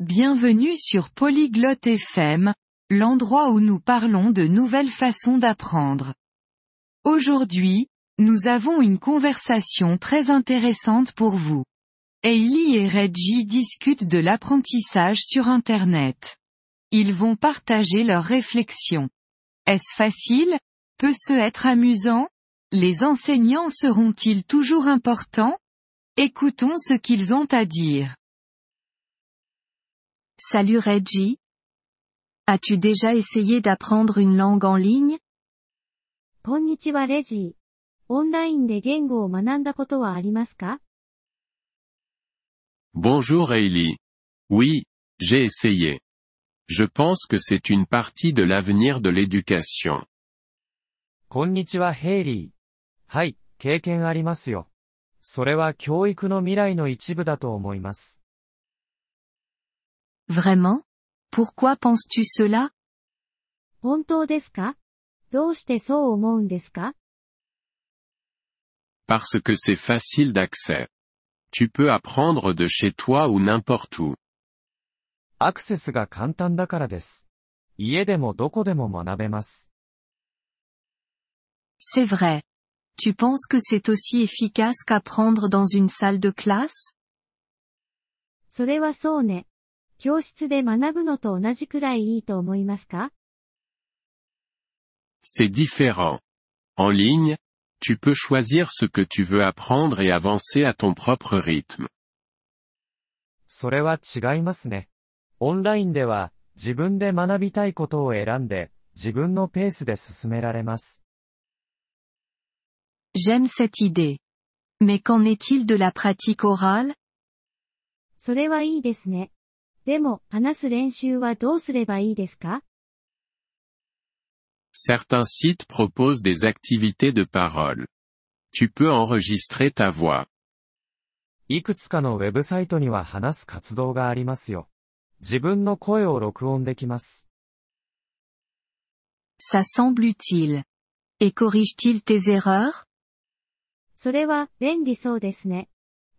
Bienvenue sur Polyglotte FM, l'endroit où nous parlons de nouvelles façons d'apprendre. Aujourd'hui, nous avons une conversation très intéressante pour vous. Hailey et Reggie discutent de l'apprentissage sur Internet. Ils vont partager leurs réflexions. Est-ce facile? Peut-ce être amusant? Les enseignants seront-ils toujours importants? Écoutons ce qu'ils ont à dire. Salut Reggie. As-tu déjà essayé d'apprendre une langue en ligne こんにちはレジー。オンラインで言語を学んだことはありますか Bonjour Hailey. Oui, j'ai essayé. Je pense que c'est une partie de l'avenir de l'éducation. こんにちはヘイリー。はい、経験ありますよ。それは教育の未来の一部だと思います。Vraiment Pourquoi penses-tu cela 本当ですかどうしてそう思うんですか Parce que c'est facile d'accès. Tu peux apprendre de chez toi ou n'importe où. アクセスが簡単だからです。家でもどこでも学べます。 C'est vrai. Tu penses que c'est aussi efficace qu'apprendre dans une salle de classe それはそうね。 教室で学ぶのと同じくらいいいと思いますか C'est différent. En ligne, tu peux choisir ce que tu veux apprendre et avancer à ton propre rythme. それは違いますね。オンラインでは、自分で学びたいことを選んで、自分のペースで進められます。J'aime cette idée. Mais qu'en est-il de la pratique orale それはいいですね。でも、話す練習はどうすればいいですか Certains sites proposent des activités de parole. Tu peux enregistrer ta voix. いくつかのウェブサイトには話す活動がありますよ。自分の声を録音できます。Ça semble utile. Et corrige-t-il tes erreurs それは便利そうですね。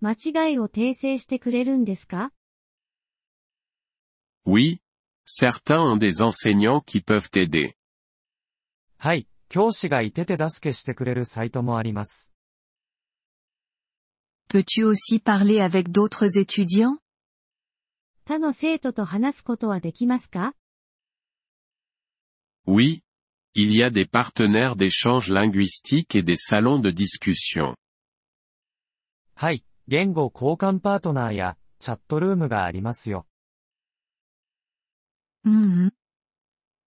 間違いを訂正してくれるんですか Oui. Certains ont des enseignants qui peuvent t'aider. はい、教師がいて手助けしてくれるサイトもあります。 Peux-tu aussi parler avec d'autres étudiants 他の生徒と話すことはできますか Oui. Il y a des partenaires d'échange linguistique et des salons de discussion. はい、言語交換パートナーや、チャットルームがありますよ。 Mhm.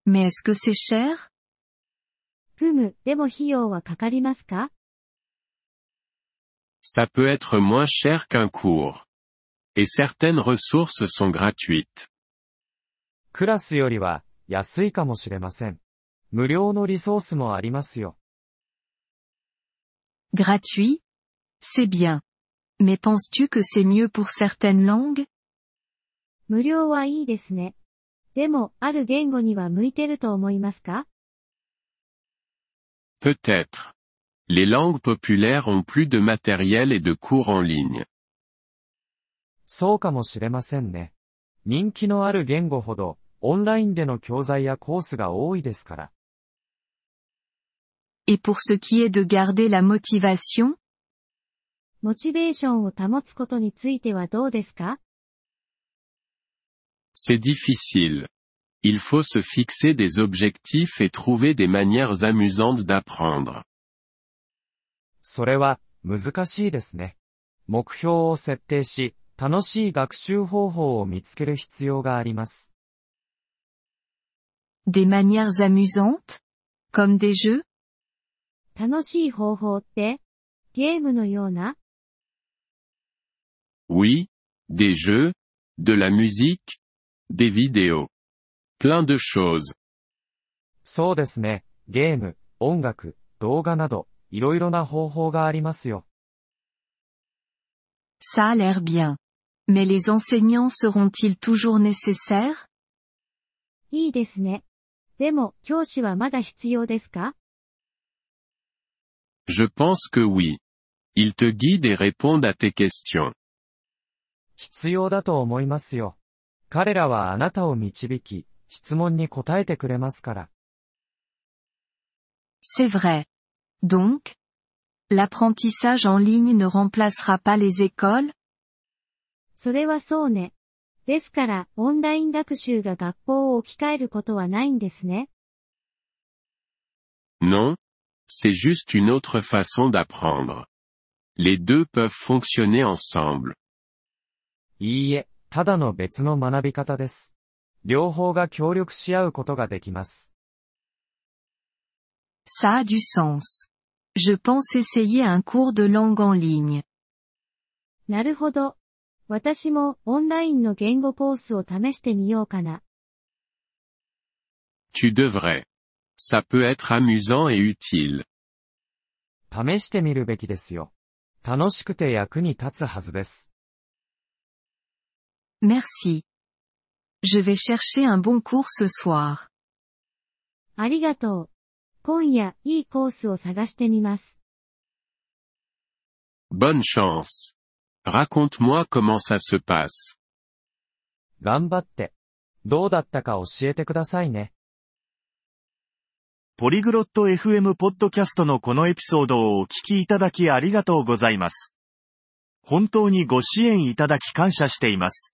Mais est-ce que c'est cher ふむ、でも費用はかかりますか Ça peut être moins cher qu'un cours. Et certaines ressources sont gratuites. クラスよりは、安いかもしれません。無料のリソースもありますよ。 Gratuit C'est bien. Mais penses-tu que c'est mieux pour certaines langues 無料はいいですね。 でも、ある言語には向いてると思いますか Peut-être. Les langues populaires ont plus de matériel et de cours en ligne. そうかもしれませんね。人気のある言語ほど、オンラインでの教材やコースが多いですから。Et pour ce qui est de garder la motivation モチベーションを保つことについてはどうですか C'est difficile. Il faut se fixer des objectifs et trouver des manières amusantes d'apprendre. それは、難しいですね。目標を設定し、楽しい学習方法を見つける必要があります。 Des manières amusantes Comme des jeux 楽しい方法ってゲームのような Oui, des jeux, de la musique, des vidéos. Plein de choses. そうですね。ゲーム、音楽、動画など、いろいろな方法がありますよ。 Ça a l'air bien. Mais les enseignants seront-ils toujours nécessaires いいですね。でも、教師はまだ必要ですか Je pense que oui. Ils te guident et répondent à tes questions. 必要だと思いますよ。 彼らはあなたを導き、質問に答えてくれますから。C'est vrai. Donc, l'apprentissage en ligne ne remplacera pas les écoles それはそうね。ですから、オンライン学習が学校を置き換えることはないんですね。Non. C'est juste une autre façon d'apprendre. Les deux peuvent fonctionner ensemble. いいえ、ただの別の学び方です。両方が協力し合うことができます。Ça a du sens. Je pense essayer un cours de langue en ligne. なるほど。私もオンラインの言語コースを試してみようかな。Tu devrais. Ça peut être amusant et utile. 試してみるべきですよ。楽しくて役に立つはずです。Merci. Je vais chercher un bon cours ce soir. ありがとう。今夜、いいコースを探してみます。Bonne chance. Raconte-moi comment ça se passe. 頑張って。どうだったか教えてくださいね。ポリグロット FM ポッドキャストのこのエピソードをお聞きいただきありがとうございます。本当にご支援いただき感謝しています。